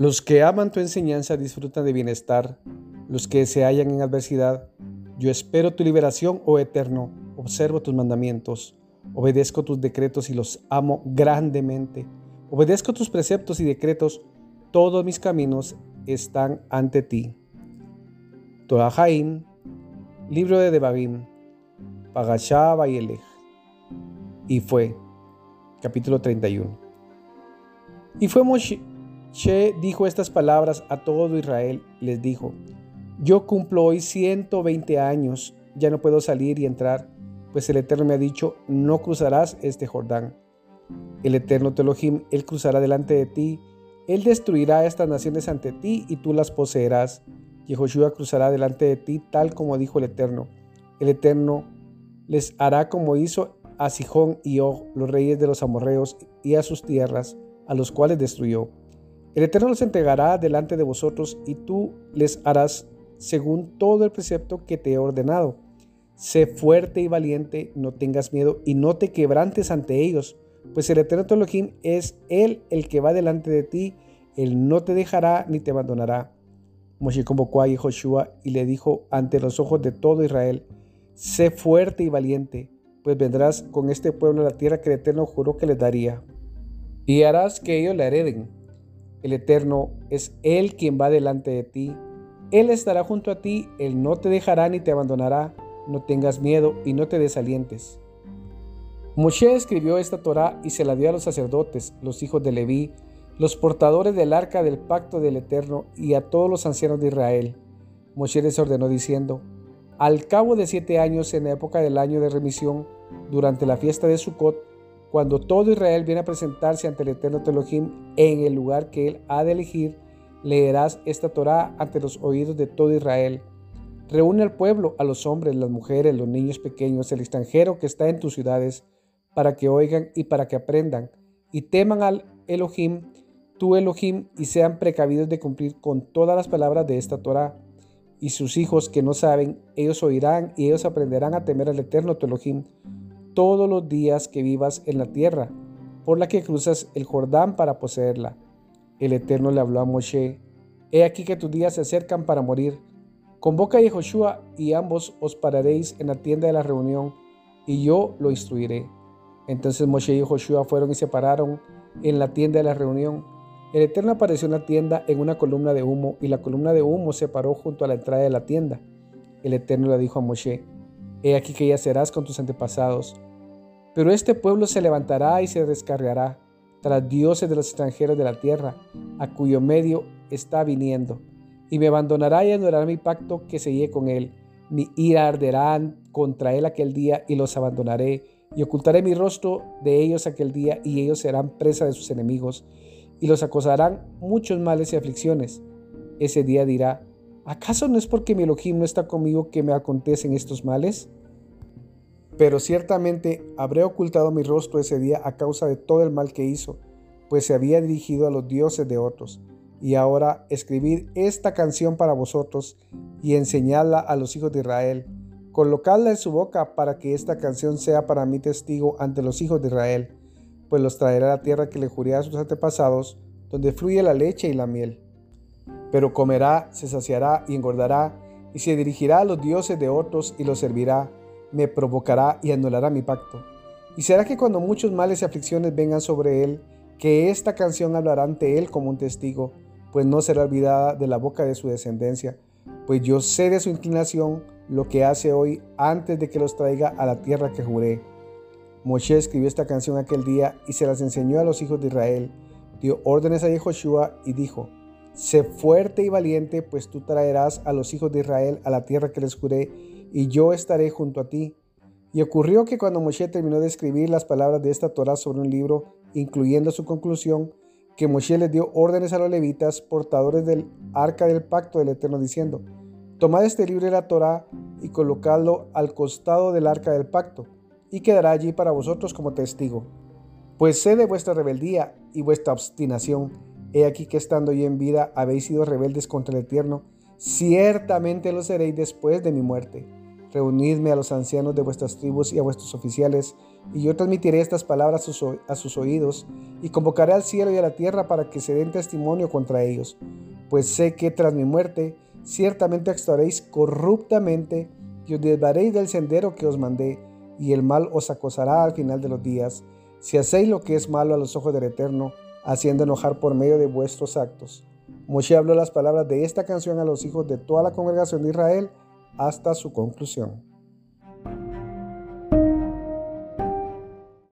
Los que aman tu enseñanza disfrutan de bienestar, los que se hallan en adversidad. Yo espero tu liberación, oh Eterno, observo tus mandamientos, obedezco tus decretos y los amo grandemente. Obedezco tus preceptos y decretos, todos mis caminos están ante ti. Torah libro de Debabim, Pagashá Bayelech. Y fue, capítulo 31. Y fue Moshe She dijo estas palabras a todo Israel les dijo, yo cumplo hoy 120 años, ya no puedo salir y entrar, pues el Eterno me ha dicho, no cruzarás este Jordán. El Eterno Telohim, Él cruzará delante de ti, Él destruirá estas naciones ante ti y tú las poseerás. Yehoshua cruzará delante de ti tal como dijo el Eterno. El Eterno les hará como hizo a Sijón y Og, los reyes de los amorreos, y a sus tierras, a los cuales destruyó. El Eterno los entregará delante de vosotros y tú les harás según todo el precepto que te he ordenado. Sé fuerte y valiente, no tengas miedo y no te quebrantes ante ellos, pues el Eterno Elohim es Él el que va delante de ti, Él no te dejará ni te abandonará. Moshe convocó a Joshua y le dijo ante los ojos de todo Israel, sé fuerte y valiente, pues vendrás con este pueblo a la tierra que el Eterno juró que les daría, y harás que ellos la hereden el Eterno es Él quien va delante de ti. Él estará junto a ti, Él no te dejará ni te abandonará. No tengas miedo y no te desalientes. Moshe escribió esta Torá y se la dio a los sacerdotes, los hijos de Leví, los portadores del arca del pacto del Eterno y a todos los ancianos de Israel. Moshe les ordenó diciendo, al cabo de siete años en la época del año de remisión, durante la fiesta de Sucot, cuando todo Israel viene a presentarse ante el eterno Elohim en el lugar que él ha de elegir, leerás esta Torá ante los oídos de todo Israel. Reúne al pueblo, a los hombres, las mujeres, los niños pequeños, el extranjero que está en tus ciudades, para que oigan y para que aprendan, y teman al Elohim, tu Elohim, y sean precavidos de cumplir con todas las palabras de esta Torá. Y sus hijos que no saben, ellos oirán y ellos aprenderán a temer al eterno Elohim todos los días que vivas en la tierra, por la que cruzas el Jordán para poseerla. El Eterno le habló a Moshe, He aquí que tus días se acercan para morir. Convoca a Yehoshua y ambos os pararéis en la tienda de la reunión, y yo lo instruiré. Entonces Moshe y Joshua fueron y se pararon en la tienda de la reunión. El Eterno apareció en la tienda en una columna de humo, y la columna de humo se paró junto a la entrada de la tienda. El Eterno le dijo a Moshe, He aquí que ya serás con tus antepasados. Pero este pueblo se levantará y se descargará tras dioses de los extranjeros de la tierra, a cuyo medio está viniendo, y me abandonará y anulará mi pacto que sellé con él. Mi ira arderá contra él aquel día y los abandonaré, y ocultaré mi rostro de ellos aquel día, y ellos serán presa de sus enemigos, y los acosarán muchos males y aflicciones. Ese día dirá, ¿Acaso no es porque mi Elohim no está conmigo que me acontecen estos males? Pero ciertamente habré ocultado mi rostro ese día a causa de todo el mal que hizo, pues se había dirigido a los dioses de otros. Y ahora escribid esta canción para vosotros y enseñadla a los hijos de Israel. Colocadla en su boca para que esta canción sea para mí testigo ante los hijos de Israel, pues los traerá a la tierra que le juré a sus antepasados, donde fluye la leche y la miel pero comerá, se saciará y engordará, y se dirigirá a los dioses de otros y los servirá, me provocará y anulará mi pacto. Y será que cuando muchos males y aflicciones vengan sobre él, que esta canción hablará ante él como un testigo, pues no será olvidada de la boca de su descendencia, pues yo sé de su inclinación lo que hace hoy antes de que los traiga a la tierra que juré. Moshe escribió esta canción aquel día y se las enseñó a los hijos de Israel, dio órdenes a Yehoshua y dijo, Sé fuerte y valiente, pues tú traerás a los hijos de Israel a la tierra que les juré, y yo estaré junto a ti. Y ocurrió que cuando Moshe terminó de escribir las palabras de esta Torah sobre un libro, incluyendo su conclusión, que Moshe les dio órdenes a los levitas, portadores del arca del pacto del Eterno, diciendo, Tomad este libro de la Torah y colocadlo al costado del arca del pacto, y quedará allí para vosotros como testigo. Pues sé de vuestra rebeldía y vuestra obstinación, He aquí que estando yo en vida habéis sido rebeldes contra el Eterno, ciertamente lo seréis después de mi muerte. Reunidme a los ancianos de vuestras tribus y a vuestros oficiales, Y yo transmitiré estas palabras a sus, oídos y convocaré al cielo y a la tierra para que se den testimonio contra ellos. Pues sé que tras mi muerte ciertamente actuaréis corruptamente y os desvaréis del sendero que os mandé, y el mal os acosará al final de los días, si hacéis lo que es malo a los ojos del Eterno, haciendo enojar por medio de vuestros actos. Moshe habló las palabras de esta canción a los hijos de toda la congregación de Israel hasta su conclusión.